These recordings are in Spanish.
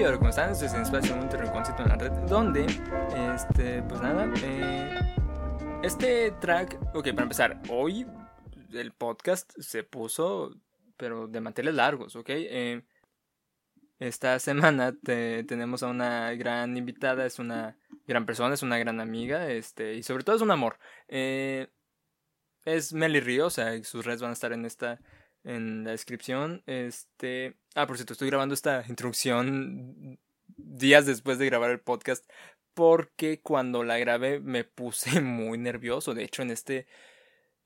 ¿cómo están? Estoy en Espacio un Rincóncito en la red, donde, este, pues nada, eh, este track, ok, para empezar, hoy el podcast se puso, pero de manteles largos, ok. Eh, esta semana tenemos a una gran invitada, es una gran persona, es una gran amiga, este, y sobre todo es un amor. Eh, es Meli Ríos, o sea, sus redes van a estar en esta en la descripción. Este. Ah, por cierto, estoy grabando esta introducción días después de grabar el podcast. Porque cuando la grabé me puse muy nervioso. De hecho, en este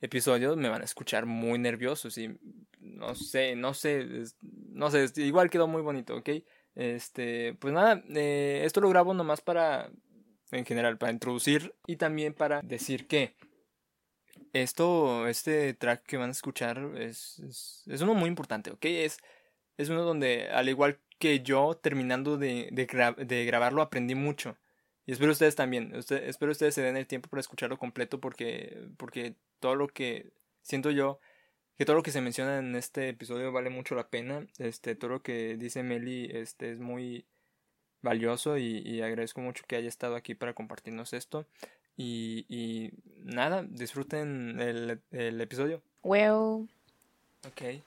episodio me van a escuchar muy nerviosos. Y no sé, no sé. No sé, igual quedó muy bonito, ¿ok? Este. Pues nada, eh, esto lo grabo nomás para. En general, para introducir y también para decir que esto, este track que van a escuchar es, es, uno muy importante, ¿ok? Es, es uno donde, al igual que yo, terminando de, de, grabarlo, aprendí mucho. Y espero ustedes también, espero ustedes se den el tiempo para escucharlo completo porque, porque todo lo que siento yo, que todo lo que se menciona en este episodio vale mucho la pena. Este, todo lo que dice Meli este, es muy valioso y, y agradezco mucho que haya estado aquí para compartirnos esto. Y, y nada, disfruten el, el episodio. Well. Ok.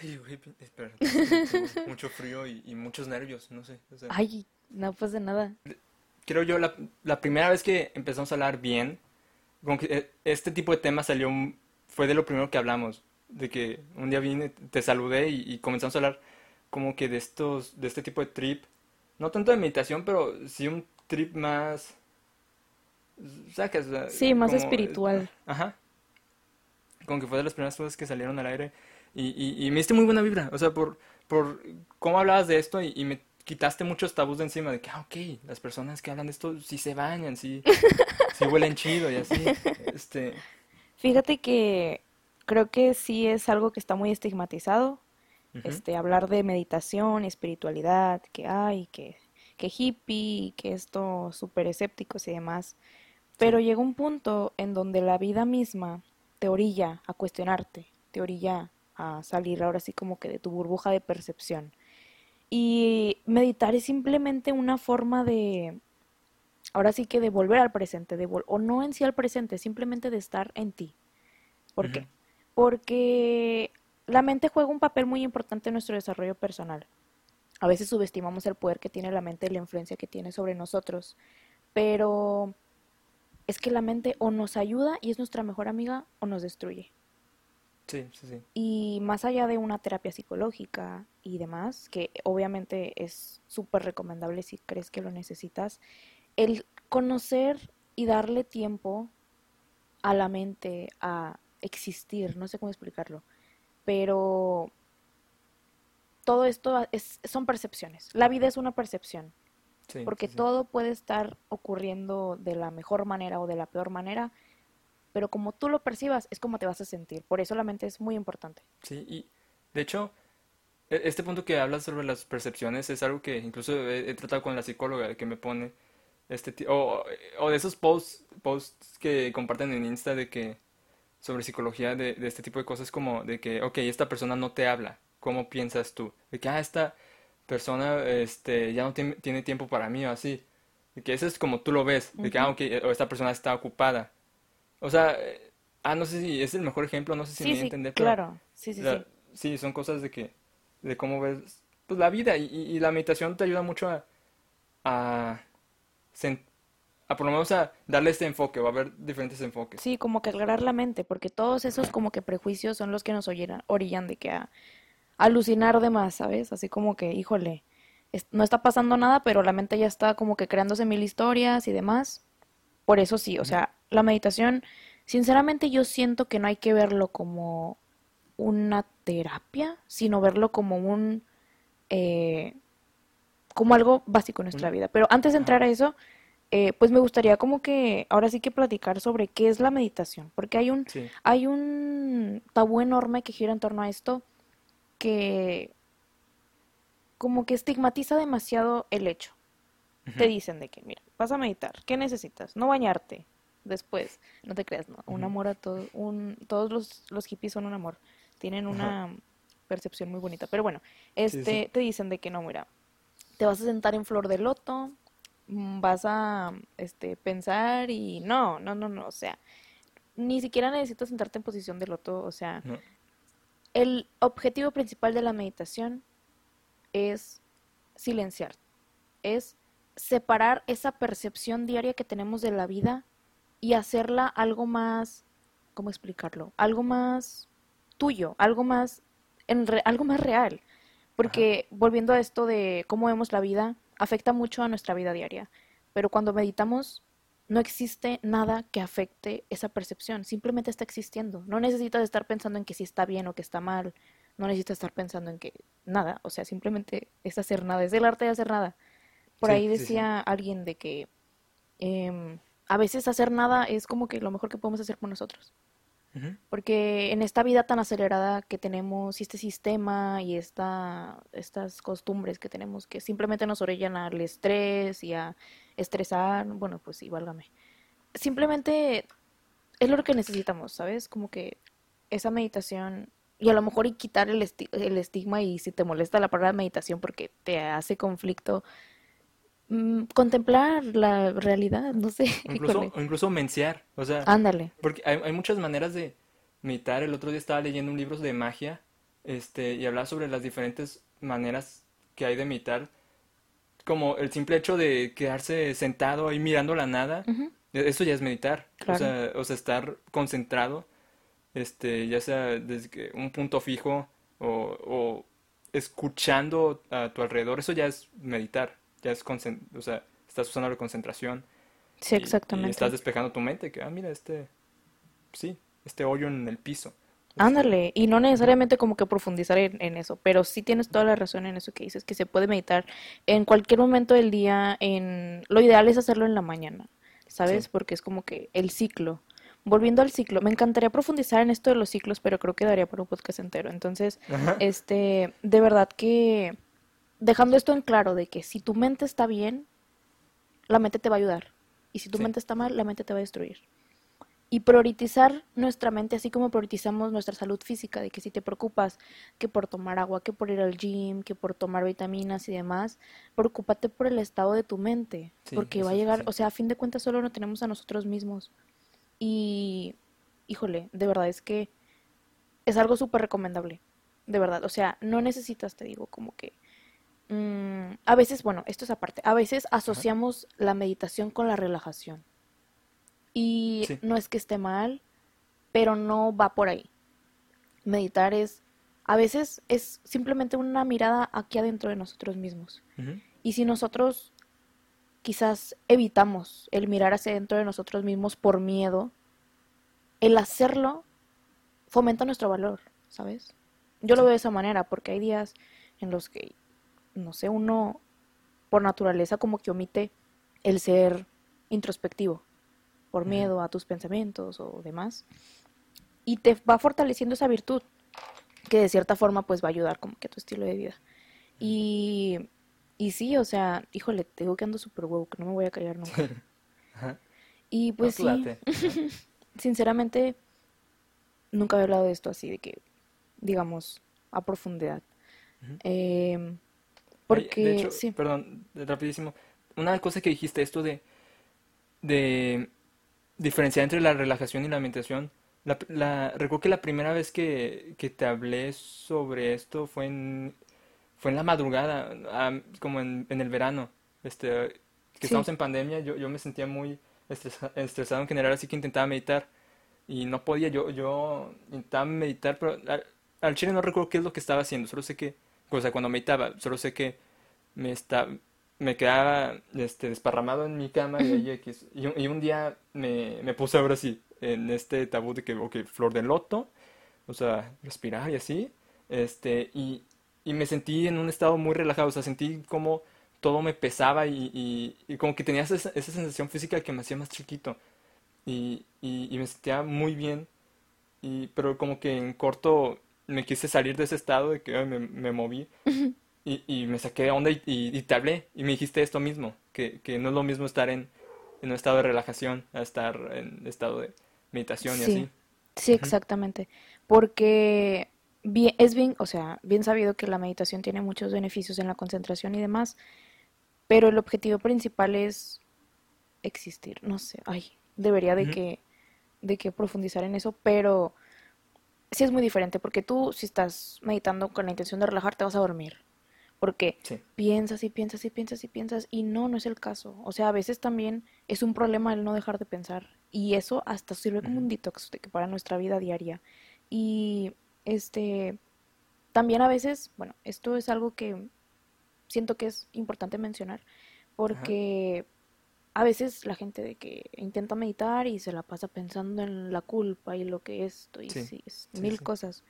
Ay, güey, espera. mucho frío y, y, muchos nervios, no sé. Ay, no pasa nada. Creo yo, la, la primera vez que empezamos a hablar bien, como que eh, este tipo de tema salió, fue de lo primero que hablamos. De que un día vine, te saludé y, y comenzamos a hablar como que de estos, de este tipo de trip. No tanto de meditación, pero sí un trip más sí, más espiritual. Ajá. Como que fue de las primeras cosas que salieron al aire. Y, y, me diste muy buena vibra. O sea, por, por cómo hablabas de esto y, me quitaste muchos tabús de encima. De que, ah, ok, las personas que hablan de esto sí se bañan, sí, sí huelen chido y así. Este... Fíjate que creo que sí es algo que está muy estigmatizado. Este, hablar de meditación, espiritualidad, que hay, que, que hippie, que esto súper escépticos y demás. Pero llega un punto en donde la vida misma te orilla a cuestionarte, te orilla a salir ahora sí como que de tu burbuja de percepción. Y meditar es simplemente una forma de, ahora sí que de volver al presente, de o no en sí al presente, simplemente de estar en ti. ¿Por qué? Porque la mente juega un papel muy importante en nuestro desarrollo personal. A veces subestimamos el poder que tiene la mente y la influencia que tiene sobre nosotros, pero es que la mente o nos ayuda y es nuestra mejor amiga o nos destruye. Sí, sí, sí. Y más allá de una terapia psicológica y demás, que obviamente es súper recomendable si crees que lo necesitas, el conocer y darle tiempo a la mente a existir, no sé cómo explicarlo, pero todo esto es, son percepciones. La vida es una percepción porque todo puede estar ocurriendo de la mejor manera o de la peor manera, pero como tú lo percibas es como te vas a sentir. Por eso la mente es muy importante. Sí, y de hecho, e, este punto que hablas sobre las percepciones es algo que incluso he, tratado con la psicóloga que me pone este o, o de esos posts, posts que comparten en Insta de que sobre psicología de, de este tipo de cosas como de que, ok, esta persona no te habla, ¿cómo piensas tú? De que, ah, esta persona este, ya no tiene, tiempo para mí o así. De que eso es como tú lo ves, de que, ah, o esta persona está ocupada. O sea, ah, no sé si es el mejor ejemplo, no sé si me sí, entender. Claro, sí, sí, sí. Sí, son cosas de que, de cómo ves, pues la vida y, y la meditación te ayuda mucho a, a, a por lo menos a darle este enfoque, va a haber diferentes enfoques. Sí, como que aclarar la mente, porque todos esos como que prejuicios son los que nos orillan de que, a alucinar de más, ¿sabes? Así como que, híjole, no está pasando nada, pero la mente ya está como que creándose mil historias y demás. Por eso sí, o sea, la meditación, sinceramente yo siento que no hay que verlo como una terapia, sino verlo como un... Eh, como algo básico en nuestra vida. Pero antes de entrar a eso, eh, pues me gustaría como que ahora sí que platicar sobre qué es la meditación, porque hay un, hay un tabú enorme que gira en torno a esto que como que estigmatiza demasiado el hecho. Te dicen de que, mira, vas a meditar, ¿qué necesitas? No bañarte. Después, no te creas, no, un amor a todos, un, todos los, los hippies son un amor, tienen una percepción muy bonita. Pero bueno, este, te dicen de que no, mira, te vas a sentar en flor de loto, mm, vas a este, pensar y no, no, no, no, o sea, ni siquiera necesitas sentarte en posición de loto, o sea, No. el objetivo principal de la meditación es silenciar, es separar esa percepción diaria que tenemos de la vida y hacerla algo más, ¿cómo explicarlo? Algo más tuyo, algo más, en re- algo más real. Porque volviendo a esto de cómo vemos la vida, afecta mucho a nuestra vida diaria. Pero cuando meditamos, no existe nada que afecte esa percepción. Simplemente está existiendo. No necesitas estar pensando en que si está bien o que está mal. No necesitas estar pensando en que nada. O sea, simplemente es hacer nada. Es el arte de hacer nada. Por Sí, ahí sí, sí. decía alguien de que em, a veces hacer nada es como que lo mejor que podemos hacer por nosotros. Porque en esta vida tan acelerada que tenemos y este sistema y esta, estas costumbres que tenemos que simplemente nos orillan al estrés y a estresar, bueno, pues sí, válgame. Simplemente es lo que necesitamos, ¿sabes? Como que esa meditación y a lo mejor y quitar el, esti- el estigma y si te molesta la palabra meditación porque te hace conflicto, mm, contemplar la realidad, no sé, O incluso, o incluso menciar, o sea, Ándale. porque hay, hay muchas maneras de meditar. El otro día estaba leyendo un libro de magia, este, y hablaba sobre las diferentes maneras que hay de meditar, como el simple hecho de quedarse sentado ahí mirando la nada, e- eso ya es meditar, o Claro. sea, o sea, estar concentrado, este, ya sea desde que un punto fijo o, o escuchando a tu alrededor, eso ya es meditar, ya es, o sea, estás usando la concentración. Sí, y, y exactamente. estás despejando tu mente, que, ah, mira, este, sí, este hoyo en el piso. Este, Ándale, y no necesariamente como que profundizar en, en eso, pero sí tienes toda la razón en eso que dices, que se puede meditar en cualquier momento del día, en lo ideal es hacerlo en la mañana, ¿sabes? sí, Porque es como que el ciclo. Volviendo al ciclo, me encantaría profundizar en esto de los ciclos, pero creo que daría para un podcast entero. Entonces, ajá, este, de verdad que dejando esto en claro de que si tu mente está bien, la mente te va a ayudar, y si tu sí, mente está mal, la mente te va a destruir. Y priorizar nuestra mente, así como priorizamos nuestra salud física, de que si te preocupas que por tomar agua, que por ir al gym, que por tomar vitaminas y demás, preocúpate por el estado de tu mente, sí, porque va a llegar, sí, o sea, a fin de cuentas solo nos tenemos a nosotros mismos. Y, híjole, de verdad es que es algo súper recomendable, de verdad, o sea, no necesitas, te digo, como que... mm, a veces, bueno, esto es aparte, a veces ajá, asociamos la meditación con la relajación. Y sí, no es que esté mal, pero no va por ahí. Meditar es, a veces es simplemente una mirada aquí adentro de nosotros mismos. Y si nosotros quizás evitamos el mirar hacia adentro de nosotros mismos por miedo, el hacerlo fomenta nuestro valor, ¿sabes? Yo lo veo de esa manera, porque hay días en los que, no sé, uno por naturaleza como que omite el ser introspectivo, por miedo a tus pensamientos o demás, y te va fortaleciendo esa virtud, que de cierta forma pues va a ayudar como que a tu estilo de vida. Y, y sí, o sea, híjole, te digo que ando súper huevo, que no me voy a callar nunca. Y pues sí, sinceramente, nunca había hablado de esto así, de que, digamos, a profundidad. Em, Oye, de porque, hecho, sí, perdón, rapidísimo, una cosa que dijiste, esto de, de diferenciar entre la relajación y la meditación. La, la- recuerdo que la primera vez que, que te hablé sobre esto fue en, fue en la madrugada, am, como en, en el verano, este, que sí, estamos en pandemia, yo, yo me sentía muy estresa- estresado en general, así que intentaba meditar y no podía, yo, yo intentaba meditar, pero al, al chile no recuerdo qué es lo que estaba haciendo, solo sé que, o sea, cuando meditaba, solo sé que me está, me quedaba este, desparramado en mi cama y, ahí y, un, y un día me, me puse ahora sí en este tabú de que, ok, flor de loto, o sea, respirar y así, este, y, y me sentí en un estado muy relajado, o sea, sentí como todo me pesaba y, y, y como que tenía esa, esa sensación física que me hacía más chiquito. Y, y, y me sentía muy bien, y, pero como que en corto me quise salir de ese estado de que ay, me, me moví y, y me saqué de onda y, y- y te hablé y me dijiste esto mismo, que, que no es lo mismo estar en, en un estado de relajación a estar en estado de meditación y sí, así. sí, exactamente. Porque bien, es bien, o sea, bien sabido que la meditación tiene muchos beneficios en la concentración y demás, pero el objetivo principal es existir, no sé, ay, debería de que, de que profundizar en eso, pero sí es muy diferente, porque tú si estás meditando con la intención de relajarte vas a dormir, porque Sí. piensas y piensas y piensas y piensas y no, no es el caso, o sea, a veces también es un problema el no dejar de pensar y eso hasta sirve como un detox para nuestra vida diaria. Y este también a veces, bueno, esto es algo que siento que es importante mencionar porque a veces la gente de que intenta meditar y se la pasa pensando en la culpa y lo que esto y Sí, sí, es sí, mil cosas.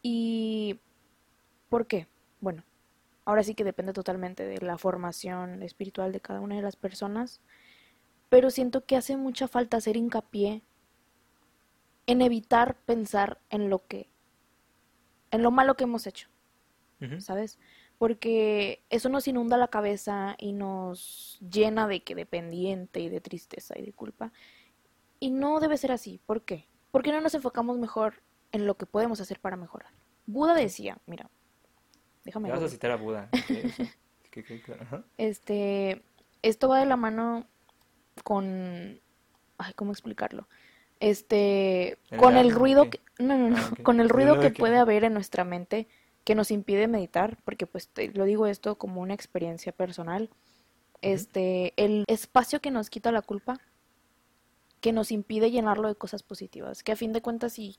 ¿Y por qué? Bueno, ahora sí que depende totalmente de la formación espiritual de cada una de las personas, pero siento que hace mucha falta hacer hincapié en evitar pensar en lo que, en lo malo que hemos hecho. ¿sabes? Porque eso nos inunda la cabeza y nos llena de que de pendiente y de tristeza y de culpa. Y no debe ser así. ¿Por qué? Porque no nos enfocamos mejor en lo que podemos hacer para mejorar. Buda decía, mira, déjame vas a citar a Buda. claro. Este, esto va de la mano con, ay, ¿cómo explicarlo? Este, ¿El con el ruido que, no, no, no, Ah, ok. con el ruido que- puede haber en nuestra mente que nos impide meditar, porque pues te- lo digo esto como una experiencia personal. Este, el espacio que nos quita la culpa, que nos impide llenarlo de cosas positivas, que a fin de cuentas sí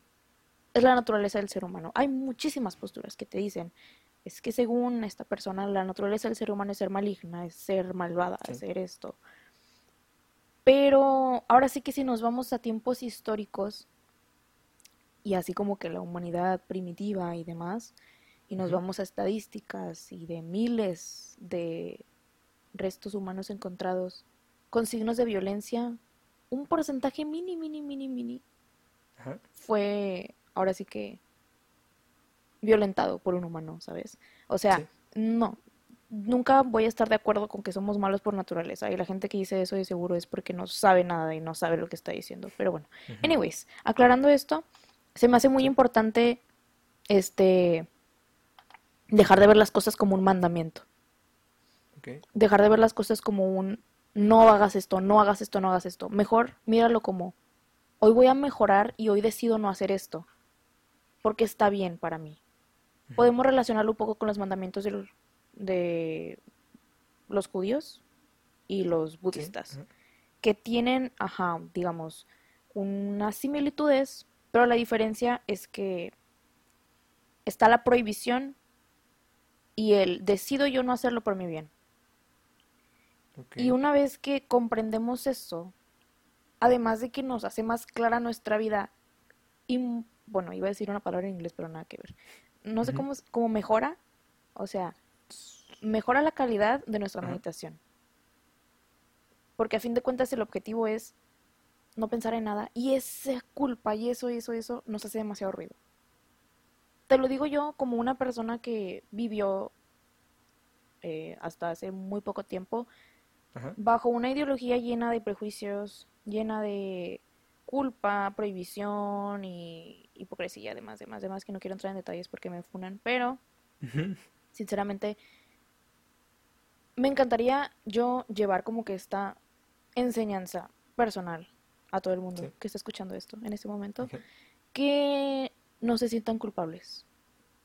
es la naturaleza del ser humano. Hay muchísimas posturas que te dicen, es que según esta persona, la naturaleza del ser humano es ser maligna, es ser malvada, es Sí. ser esto. Pero ahora sí que si nos vamos a tiempos históricos y así como que la humanidad primitiva y demás, y nos vamos a estadísticas y de miles de restos humanos encontrados con signos de violencia, un porcentaje mini, mini, mini, mini Ajá. fue ahora sí que violentado por un humano, ¿sabes? O sea, Sí. no, nunca voy a estar de acuerdo con que somos malos por naturaleza. Y la gente que dice eso de seguro es porque no sabe nada y no sabe lo que está diciendo. Pero bueno, anyways, aclarando esto, se me hace muy importante este dejar de ver las cosas como un mandamiento. Dejar de ver las cosas como un no hagas esto, no hagas esto, no hagas esto. Mejor míralo como hoy voy a mejorar y hoy decido no hacer esto porque está bien para mí. Podemos relacionarlo un poco con los mandamientos de los, de los judíos y los budistas, que tienen, ajá, digamos, unas similitudes, pero la diferencia es que está la prohibición y el decido yo no hacerlo por mi bien. Y una vez que comprendemos eso, además de que nos hace más clara nuestra vida, y bueno, iba a decir una palabra en inglés, pero nada que ver. No sé cómo, cómo mejora, o sea, mejora la calidad de nuestra meditación. Porque a fin de cuentas el objetivo es no pensar en nada y esa culpa y eso, eso, eso nos hace demasiado ruido. Te lo digo yo como una persona que vivió eh, hasta hace muy poco tiempo Ajá. bajo una ideología llena de prejuicios, llena de culpa, prohibición y hipocresía, además, demás, demás, que no quiero entrar en detalles porque me funan, pero sinceramente me encantaría yo llevar como que esta enseñanza personal a todo el mundo Sí. que está escuchando esto en este momento, que no se sientan culpables,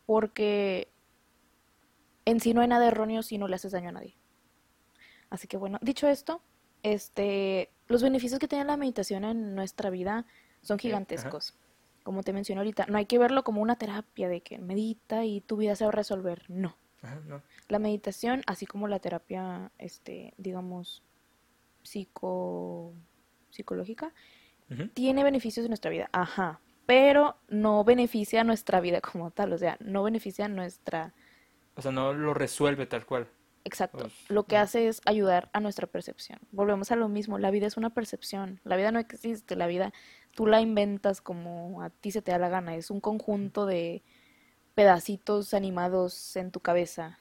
porque en sí no hay nada erróneo si no le haces daño a nadie. Así que bueno, dicho esto, este, los beneficios que tiene la meditación en nuestra vida son ajá. gigantescos. Como te mencioné ahorita, no hay que verlo como una terapia de que medita y tu vida se va a resolver. No. Ajá, no. La meditación, así como la terapia, este, digamos, psico, psicológica, tiene beneficios en nuestra vida. Ajá. Pero no beneficia nuestra vida como tal. O sea, no beneficia nuestra O sea, no lo resuelve tal cual. Exacto. Pues, Lo que hace es ayudar a nuestra percepción. Volvemos a lo mismo. La vida es una percepción. La vida no existe. La vida tú la inventas como a ti se te da la gana. Es un conjunto de pedacitos animados en tu cabeza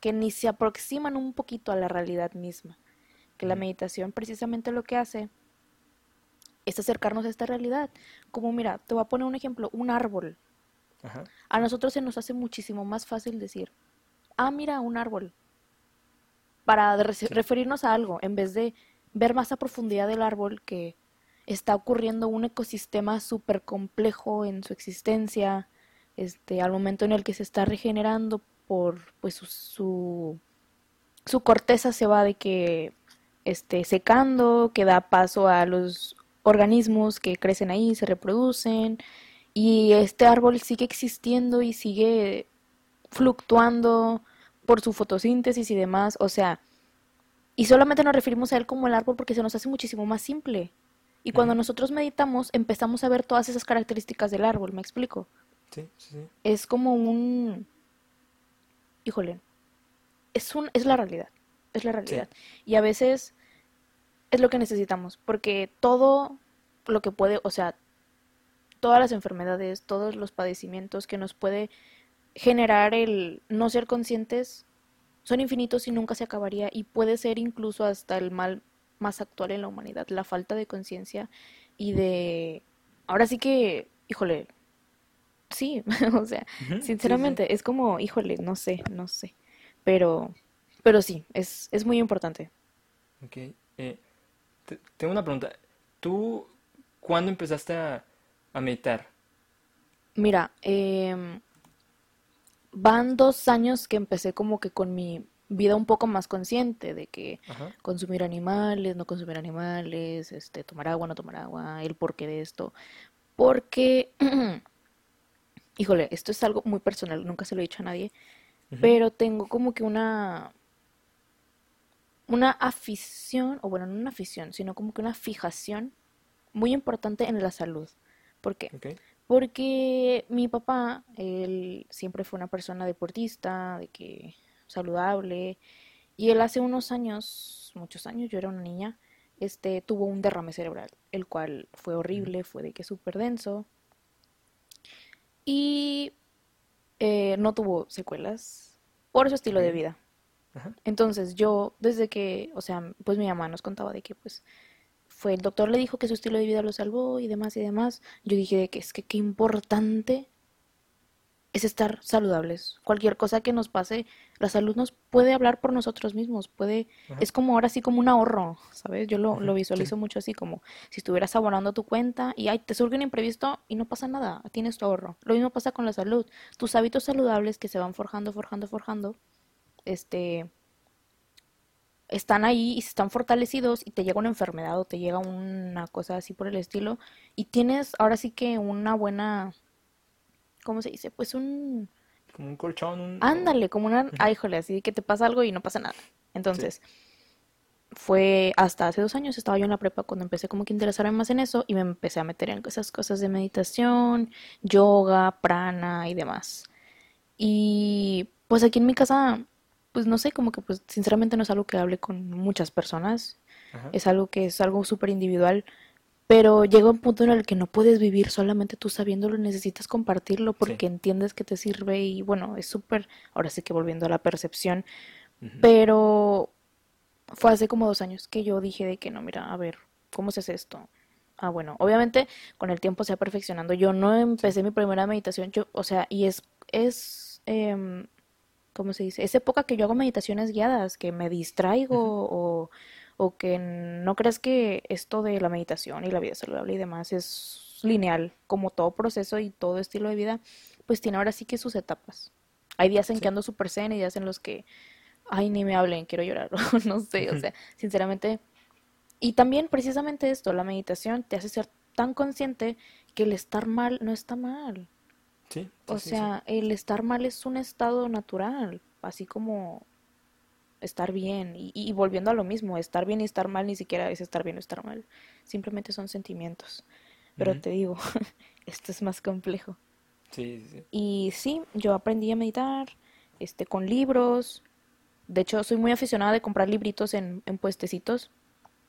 que ni se aproximan un poquito a la realidad misma. Que la meditación precisamente lo que hace es acercarnos a esta realidad. Como mira, te voy a poner un ejemplo, un árbol. Ajá. A nosotros se nos hace muchísimo más fácil decir, ah, mira, un árbol. para re- referirnos a algo, en vez de ver más a profundidad del árbol que está ocurriendo un ecosistema súper complejo en su existencia, este, al momento en el que se está regenerando por pues su, su, su corteza se va de que este, secando, que da paso a los organismos que crecen ahí, se reproducen, y este árbol sigue existiendo y sigue fluctuando por su fotosíntesis y demás, o sea, y solamente nos referimos a él como el árbol porque se nos hace muchísimo más simple. Y cuando nosotros meditamos, empezamos a ver todas esas características del árbol, ¿me explico? Sí, sí, sí. Es como un... Híjole, es un, es la realidad, es la Sí. realidad. Y a veces es lo que necesitamos, porque todo lo que puede, o sea, todas las enfermedades, todos los padecimientos que nos puede generar el no ser conscientes son infinitos y nunca se acabaría y puede ser incluso hasta el mal más actual en la humanidad, la falta de conciencia y de... Ahora sí que, híjole, sí, o sea, Ujú, sí, sí. sinceramente es como, híjole, no sé, no sé, pero, pero sí, es, es muy importante. Ok. eh, te- tengo una pregunta. ¿Tú cuándo empezaste a, a meditar? Mira, em, van dos años que empecé como que con mi vida un poco más consciente de que Ajá. consumir animales, no consumir animales, este, tomar agua, no tomar agua, el porqué de esto. Porque, híjole, esto es algo muy personal, nunca se lo he dicho a nadie, pero tengo como que una, una afición, o bueno, no una afición, sino como que una fijación muy importante en la salud. ¿Por qué? Ok. Porque mi papá, él siempre fue una persona deportista, de que saludable, y él hace unos años, muchos años, yo era una niña, este, tuvo un derrame cerebral, el cual fue horrible, fue de que súper denso, y eh, no tuvo secuelas por su estilo de vida. Ajá. Entonces yo, desde que, o sea, pues mi mamá nos contaba de que pues fue el doctor le dijo que su estilo de vida lo salvó y demás y demás, yo dije de que es que qué importante es estar saludables. Cualquier cosa que nos pase, la salud nos puede hablar por nosotros mismos, puede, Ajá. es como ahora sí como un ahorro, ¿sabes? Yo lo, lo sí. visualizo mucho así como si estuvieras abonando tu cuenta y ay, te surge un imprevisto y no pasa nada, tienes tu ahorro. Lo mismo pasa con la salud. Tus hábitos saludables que se van forjando, forjando, forjando, este, están ahí y están fortalecidos y te llega una enfermedad o te llega una cosa así por el estilo y tienes ahora sí que una buena, ¿cómo se dice? Pues un, Como un colchón, un... ándale, como una, ay, híjole, así que te pasa algo y no pasa nada. Sí. Entonces, fue hasta hace dos años, estaba yo en la prepa cuando empecé como que a interesarme más en eso y me empecé a meter en esas cosas de meditación, yoga, prana y demás. Y pues aquí en mi casa, pues no sé, como que pues sinceramente no es algo que hable con muchas personas, Ajá. es algo que es algo súper individual, pero llega un punto en el que no puedes vivir solamente tú sabiéndolo, necesitas compartirlo Sí. porque entiendes que te sirve y bueno, es súper, ahora sí que volviendo a la percepción, pero fue hace como dos años que yo dije de que no, mira, a ver, ¿cómo se hace esto? Ah, bueno, obviamente con el tiempo se va perfeccionando. Yo no empecé mi primera meditación, yo, o sea, y es, es, em, ¿cómo se dice? Es época que yo hago meditaciones guiadas, que me distraigo o, o que no creas que esto de la meditación y la vida saludable y demás es lineal, como todo proceso y todo estilo de vida, pues tiene ahora sí que sus etapas. Hay días en que ando súper zen y días en los que, ay, ni me hablen, quiero llorar, o no sé, o sea, sinceramente. Y también precisamente esto, la meditación te hace ser tan consciente que el estar mal no está mal. Sí, O sí, sea, el estar mal es un estado natural, así como estar bien. Y, y volviendo a lo mismo, estar bien y estar mal ni siquiera es estar bien o estar mal. Simplemente son sentimientos. Pero te digo, esto es más complejo. Y sí, yo aprendí a meditar, este, con libros. De hecho, soy muy aficionada de comprar libritos en, en puestecitos,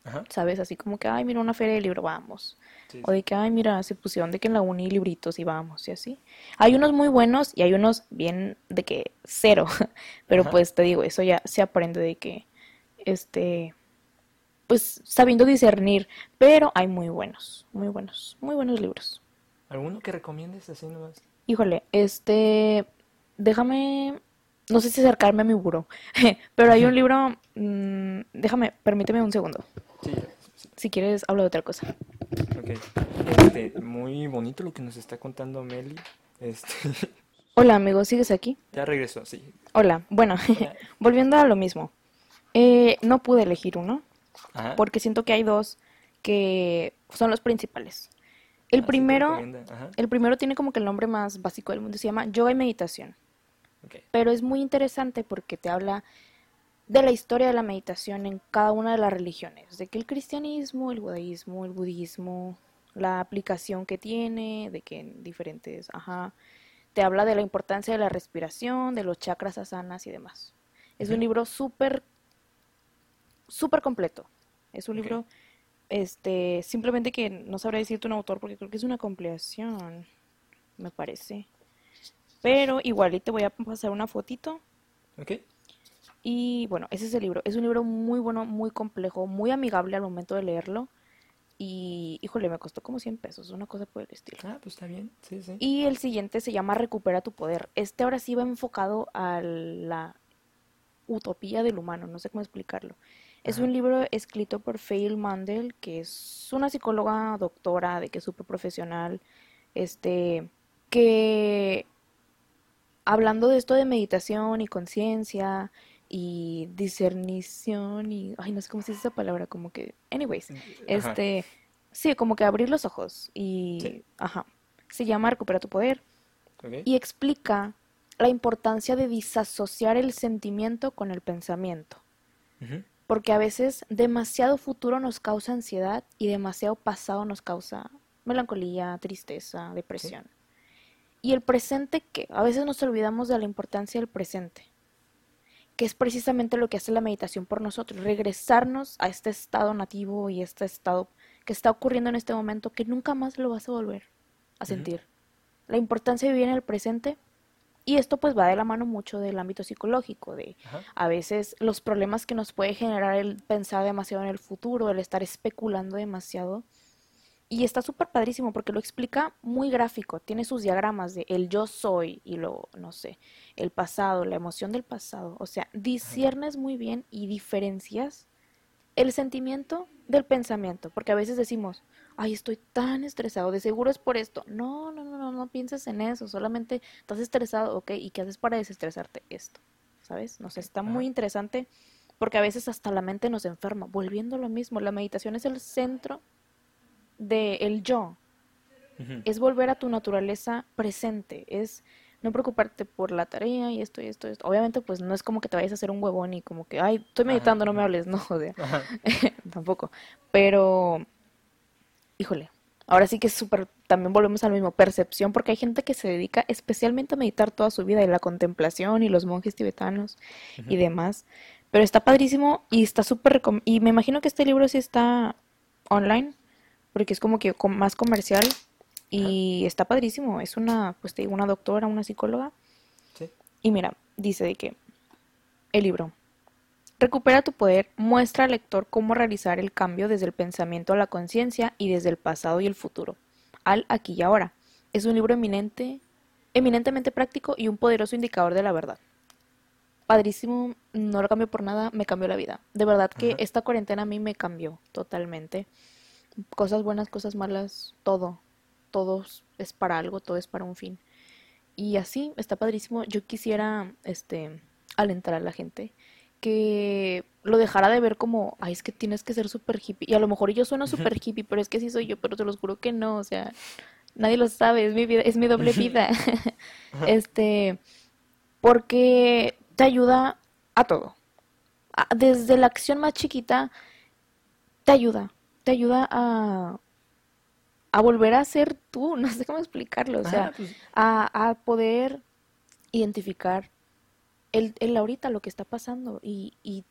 Ajá. ¿sabes? Así como que, ay, mira una feria de libro, vamos. Sí, O de que, ay, mira, se pusieron de que en la uni libritos y vamos, y así. Hay unos muy buenos y hay unos bien de que cero. Pero Ajá. pues te digo, eso ya se aprende de que, este, pues sabiendo discernir. Pero hay muy buenos, muy buenos, muy buenos libros. ¿Alguno que recomiendes así nomás? Híjole, este, déjame, no sé si acercarme a mi buró, pero hay un libro, mm, déjame, permíteme un segundo. Sí, sí. Si quieres, hablo de otra cosa. Ok. Este, muy bonito lo que nos está contando Meli. Este, Hola, amigo, ¿sigues aquí? ya regresó, sí. Hola, bueno, Hola. volviendo a lo mismo. Eh, no pude elegir uno, Ajá. porque siento que hay dos que son los principales. El te primero, el primero tiene como que el nombre más básico del mundo, se llama Yoga y Meditación. Pero es muy interesante porque te habla de la historia de la meditación en cada una de las religiones, de que el cristianismo, el judaísmo, el budismo, la aplicación que tiene, de que en diferentes, ajá, te habla de la importancia de la respiración, de los chakras asanas y demás. Es un libro súper, súper completo. Es un libro, este, simplemente que no sabré decirte un autor porque creo que es una compilación, me parece. Pero igual, y te voy a pasar una fotito. Ok. Y bueno, ese es el libro. Es un libro muy bueno, muy complejo, muy amigable al momento de leerlo. Y, híjole, me costó como 100 pesos, una cosa por el estilo. Ah, pues está bien. Sí, sí. Y el siguiente se llama Recupera tu poder. Este ahora sí va enfocado a la utopía del humano, no sé cómo explicarlo. Es un libro escrito por Faye Mandel, que es una psicóloga doctora, de que es súper profesional, este, que hablando de esto de meditación y conciencia y discernición y, ay, no sé cómo se dice esa palabra, como que, anyways, Ajá. este, sí, como que abrir los ojos y, Sí. ajá, se llama Recupera tu poder y explica la importancia de disasociar el sentimiento con el pensamiento, porque a veces demasiado futuro nos causa ansiedad y demasiado pasado nos causa melancolía, tristeza, Sí. depresión. Y el presente, que a veces nos olvidamos de la importancia del presente, que es precisamente lo que hace la meditación por nosotros, regresarnos a este estado nativo y este estado que está ocurriendo en este momento que nunca más lo vas a volver a sentir. La importancia de vivir en el presente y esto pues va de la mano mucho del ámbito psicológico, de Ajá. a veces los problemas que nos puede generar el pensar demasiado en el futuro, el estar especulando demasiado. Y está súper padrísimo porque lo explica muy gráfico, tiene sus diagramas de el yo soy y lo, no sé, el pasado, la emoción del pasado. O sea, disciernes muy bien y diferencias el sentimiento del pensamiento, porque a veces decimos, ay, estoy tan estresado, de seguro es por esto. No, no, no, no, no pienses en eso, solamente estás estresado, ok, ¿y qué haces para desestresarte? Esto, ¿sabes? No sé, está muy interesante porque a veces hasta la mente nos enferma. Volviendo a lo mismo, la meditación es el centro del yo, Ujú. es volver a tu naturaleza presente, es no preocuparte por la tarea y esto y esto y esto. Obviamente, pues no es como que te vayas a hacer un huevón y como que, ay, estoy Ajá. meditando, no me hables, no, o sea, tampoco. Pero, híjole, ahora sí que es súper, también volvemos a la misma percepción, porque hay gente que se dedica especialmente a meditar toda su vida y la contemplación y los monjes tibetanos y demás. Pero está padrísimo y está súper, y me imagino que este libro sí está online, porque es como que más comercial Ajá. y está padrísimo. Es una, pues te digo, una doctora, una psicóloga. Sí. Y mira, dice de que el libro Recupera tu poder muestra al lector cómo realizar el cambio desde el pensamiento a la conciencia y desde el pasado y el futuro, al aquí y ahora. Es un libro eminente, eminentemente práctico y un poderoso indicador de la verdad. Padrísimo, no lo cambio por nada, me cambió la vida. De verdad que Ajá. esta cuarentena a mí me cambió totalmente. Cosas buenas, cosas malas, todo. Todo es para algo, todo es para un fin. Y así, está padrísimo. Yo quisiera, este, alentar a la gente que lo dejara de ver como, ay, es que tienes que ser súper hippie. Y a lo mejor yo sueno súper hippie, pero es que sí soy yo, pero te los juro que no, o sea, nadie lo sabe, es mi vida, es mi doble vida. Este, porque te ayuda a todo. Desde la acción más chiquita, te ayuda, te ayuda a, a volver a ser tú, no sé cómo explicarlo, o sea, Ajá, pues, a, a poder identificar el, el ahorita lo que está pasando y, y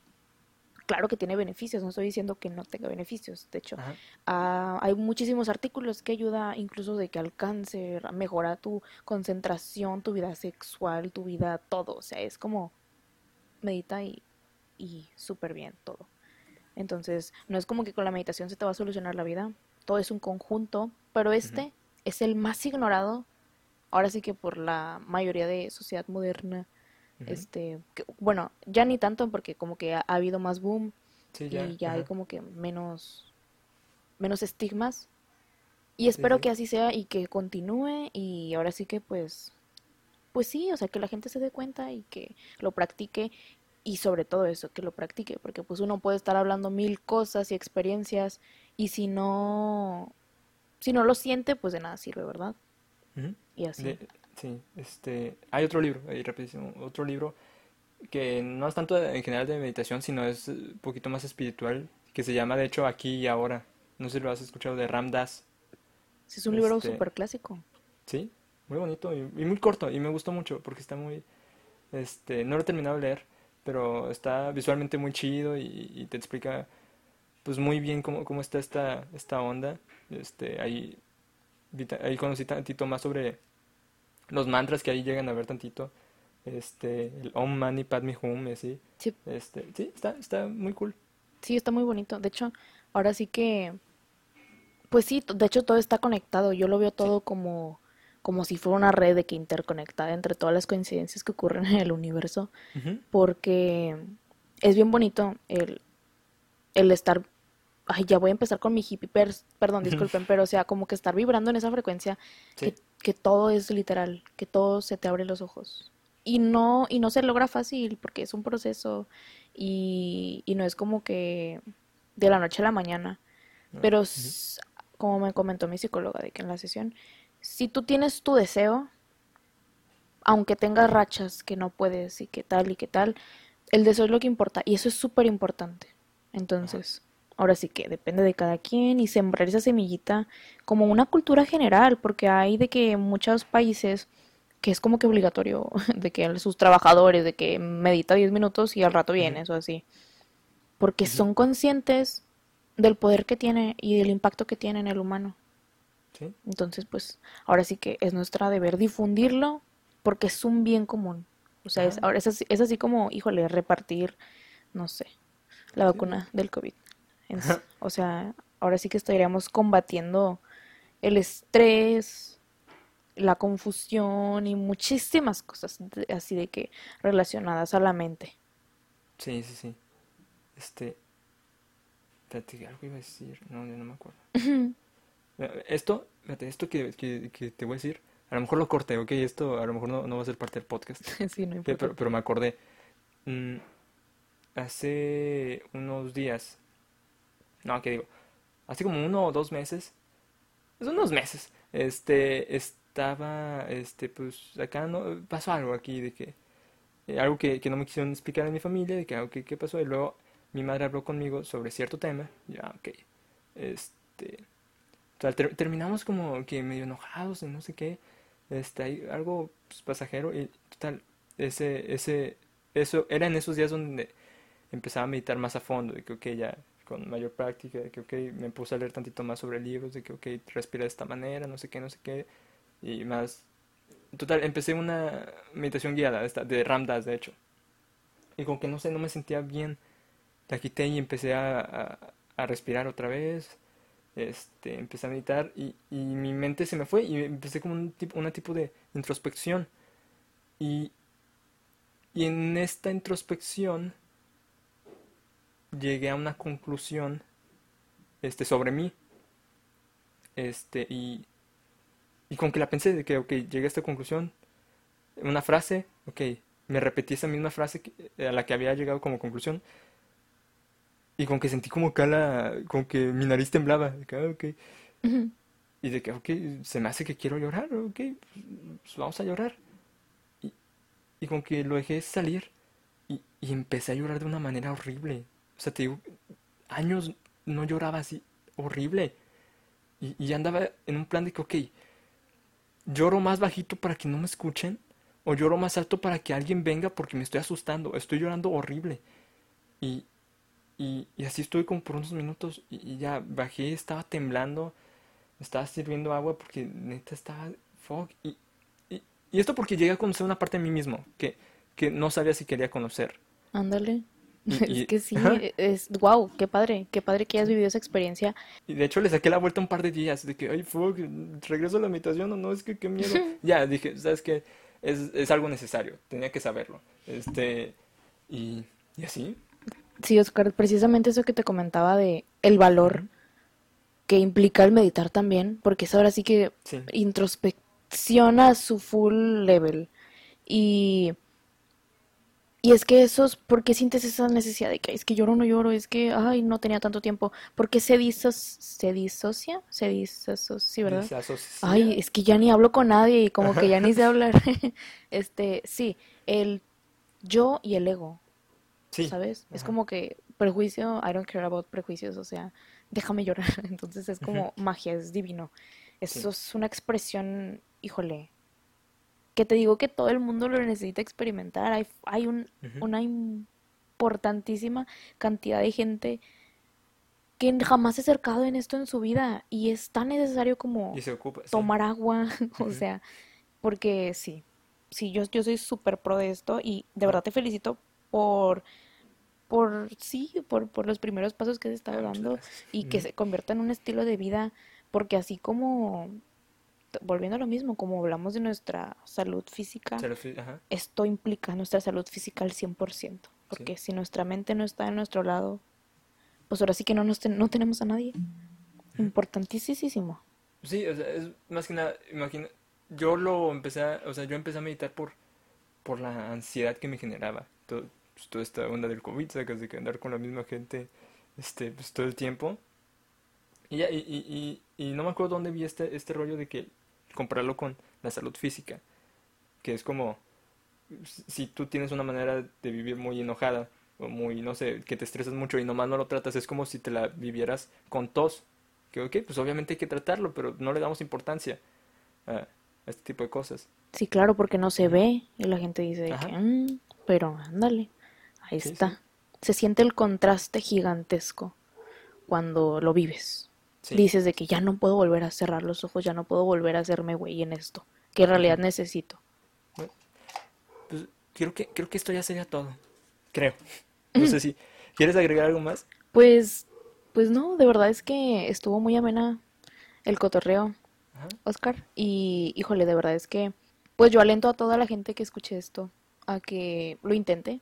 claro que tiene beneficios, no estoy diciendo que no tenga beneficios, de hecho, ah, hay muchísimos artículos que ayuda incluso de que al cáncer, a mejorar tu concentración, tu vida sexual, tu vida, todo, o sea, es como medita y, y súper bien todo. Entonces, no es como que con la meditación se te va a solucionar la vida, todo es un conjunto, pero este es el más ignorado, ahora sí que por la mayoría de sociedad moderna. Este, que- bueno, ya ni tanto porque como que ha, ha habido más boom Sí, ya. y ya hay como que menos, menos estigmas. Y espero sí. que así sea y que continúe y ahora sí que pues, pues sí, o sea, que la gente se dé cuenta y que lo practique y sobre todo eso, que lo practique, porque pues uno puede estar hablando mil cosas y experiencias y si no, si no lo siente, pues de nada sirve, ¿verdad? Y así. De- sí, este, hay otro libro, ahí rapidísimo, otro libro que no es tanto en general de meditación, sino es un poquito más espiritual, que se llama de hecho Aquí y Ahora. No sé si lo has escuchado de Ram Dass. Sí, es un libro Este, súper clásico. sí, muy bonito y, y muy corto y me gustó mucho porque está muy, este, no lo he terminado de leer, pero está visualmente muy chido y, y te explica pues muy bien cómo, cómo está esta, esta onda. Este, ahí, ahí conocí tantito más sobre los mantras que ahí llegan a ver tantito. Este, el Om Mani Padme Hum y así. Sí, Este, sí, está, está muy cool. sí, está muy bonito. De hecho, ahora sí que, pues sí, de hecho todo está conectado. Yo lo veo Sí. todo como, como si fuera una red de que interconectada entre todas las coincidencias que ocurren en el universo, porque es bien bonito el, el estar, ay, ya voy a empezar con mi hippie, pers- perdón, disculpen, pero o sea, como que estar vibrando en esa frecuencia, que, Sí, que todo es literal, que todo se te abre los ojos. Y no, y no se logra fácil, porque es un proceso y, y no es como que de la noche a la mañana. no, Pero como me comentó mi psicóloga de que en la sesión, si tú tienes tu deseo, aunque tengas rachas que no puedes y que tal y que tal, el deseo es lo que importa y eso es súper importante. Entonces, ahora sí que depende de cada quien y sembrar esa semillita como una cultura general, porque hay de que en muchos países que es como que obligatorio de que sus trabajadores, de que medita 10 minutos y al rato ujú, vienes o así, porque son conscientes del poder que tiene y del impacto que tiene en el humano. Sí, Entonces, pues ahora sí que es nuestra deber difundirlo porque es un bien común. O sea, es, ahora es así, es así como, híjole, repartir, no sé, la sí, vacuna del COVID. O sea, ahora sí que estaríamos combatiendo el estrés, la confusión y muchísimas cosas así de que relacionadas a la mente. sí, sí, sí. Este, espérate, algo iba a decir, no, ya no me acuerdo. Esto, fíjate, esto que, que, que te voy a decir, a lo mejor lo corté, ok, esto a lo mejor no, no va a ser parte del podcast, Sí, no importa. pero, pero me acordé. Mm, hace unos días, no, ¿qué digo? Hace como uno o dos meses, es unos meses, este, estaba, este, pues acá no, pasó algo aquí de que, eh, algo que, que no me quisieron explicar a mi familia, de que, ah, ok, ¿qué pasó? Y luego mi madre habló conmigo sobre cierto tema, ya, ok, este... O terminamos como que medio enojados y no sé qué. Este, algo pues, pasajero y total, ese, ese, eso, era en esos días donde empezaba a meditar más a fondo, de que, ok, ya con mayor práctica, de que, ok, me puse a leer tantito más sobre libros, de que, ok, respira de esta manera, no sé qué, no sé qué, y más. Total, empecé una meditación guiada, esta, de Ram Dass, de hecho, y como que no sé, no me sentía bien, la quité y empecé a, a respirar otra vez este, empecé a meditar y, mi mente se me fue y empecé como un tipo, una tipo de introspección. Y, en esta introspección llegué a una conclusión este, sobre mí. Este, y, y como que la pensé de que, ok, llegué a esta conclusión, una frase, ok, me repetí esa misma frase a la que había llegado como conclusión y como que sentí como acá la, como que mi nariz temblaba, de que, ah. Y de que, ok, se me hace que quiero llorar, ok, pues vamos a llorar. Y, y como que lo dejé salir y, y empecé a llorar de una manera horrible. O sea, te digo, años no lloraba así, horrible. Y, y andaba en un plan de que, ok, lloro más bajito para que no me escuchen, o lloro más alto para que alguien venga porque me estoy asustando, estoy llorando horrible. Y, y, y así estuve como por unos minutos y, y ya bajé, estaba temblando, estaba sirviendo agua porque neta estaba fog. Y, y, y esto porque llegué a conocer una parte de mí mismo que, que no sabía si quería conocer. Ándale. Y, Es que sí, es wow, qué padre, qué padre que hayas vivido esa experiencia. Y de hecho le saqué la vuelta un par de días de que, ay, fuck, regreso a la meditación o no, es que qué miedo. Ya, dije, ¿sabes qué? es, es algo necesario, tenía que saberlo. Este, y, y así. Sí, Oscar, precisamente eso que te comentaba de el valor que implica el meditar también, porque es ahora sí que Sí. introspecciona a su full level. Y, y es que esos, ¿por qué sientes esa necesidad de que es que lloro o no lloro? Es que, ay, no tenía tanto tiempo. ¿Por qué se, disos, se disocia? Se disocia, ¿verdad? Desasocia. Ay, es que ya ni hablo con nadie y como que ya ni sé hablar. Este, sí, el yo y el ego, Sí. ¿sabes? Es Ajá. como que prejuicio, I don't care about prejuicios, o sea, déjame llorar. Entonces es como magia, es divino. Eso es una expresión, híjole, que te digo que todo el mundo lo necesita experimentar. Hay, hay un, una importantísima cantidad de gente que jamás se ha acercado en esto en su vida y es tan necesario como ocupa. sí. tomar agua, o sea, porque sí, sí, yo, yo soy súper pro de esto y de verdad te felicito por, por, sí, por, por los primeros pasos que has estado Ah, dando y que se convierta en un estilo de vida, porque así como, volviendo a lo mismo, como hablamos de nuestra salud física, Se esto implica nuestra salud física al 100%, porque si nuestra mente no está en nuestro lado, pues ahora sí que no, nos ten- no tenemos a nadie. Importantísimo. Sí, o sea, es más que nada, imagina, yo lo empecé a, o sea, yo empecé a meditar por, por la ansiedad que me generaba. Todo, pues, toda esta onda del COVID, sacas de que andar con la misma gente, este, pues todo el tiempo. Y ya, y, y, y, y no me acuerdo dónde vi este, este rollo de que compararlo con la salud física, que es como, si si tú tienes una manera de vivir muy enojada, o muy, no sé, que te estresas mucho y nomás no lo tratas, es como si te la vivieras con tos. Que, ok, pues obviamente hay que tratarlo, pero no le damos importancia a, este tipo de cosas. Sí, claro, porque no se ve y la gente dice que, "Mm, pero ándale, ahí Sí, está. sí. Se siente el contraste gigantesco cuando lo vives. Sí. Dices de que ya no puedo volver a cerrar los ojos, ya no puedo volver a hacerme güey en esto, que en realidad necesito. Pues creo que, creo que esto ya sería todo. Creo. No sé si quieres agregar algo más. Pues, pues no, de verdad es que estuvo muy amena el cotorreo, Ajá. Oscar. Y híjole, de verdad es que, pues yo alento a toda la gente que escuche esto a que lo intente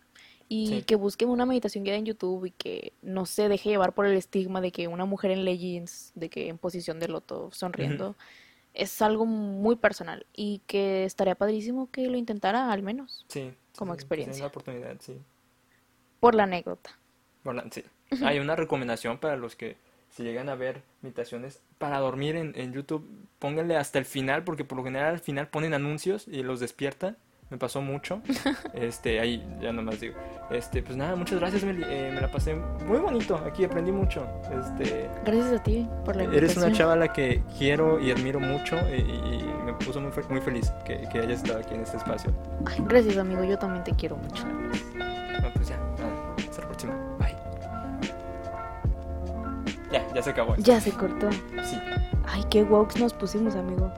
y Sí. que busquen una meditación guiada en YouTube y que no se deje llevar por el estigma de que una mujer en leggings, de que en posición de loto sonriendo, es algo muy personal y que estaría padrísimo que lo intentara al menos Sí. Como sí, experiencia. la oportunidad, sí. por la anécdota. Bueno, sí. Hay una recomendación para los que si llegan a ver meditaciones para dormir en, en YouTube, pónganle hasta el final, porque por lo general al final ponen anuncios y los despierta. Me pasó mucho. Este, ahí ya nomás digo. Este, pues nada, muchas gracias, Meli. Eh, me la pasé muy bonito. Aquí aprendí mucho. Este, Gracias a ti por la eres una invitación. chava a la que quiero y admiro mucho y, y me puso muy, muy feliz que, que hayas estado aquí en este espacio. Ay, gracias amigo, yo también te quiero mucho. Pues ya, nada, hasta la próxima. Bye. Ya, ya se acabó. esto. Ya se cortó. Sí. Ay, qué wokes nos pusimos, amigo.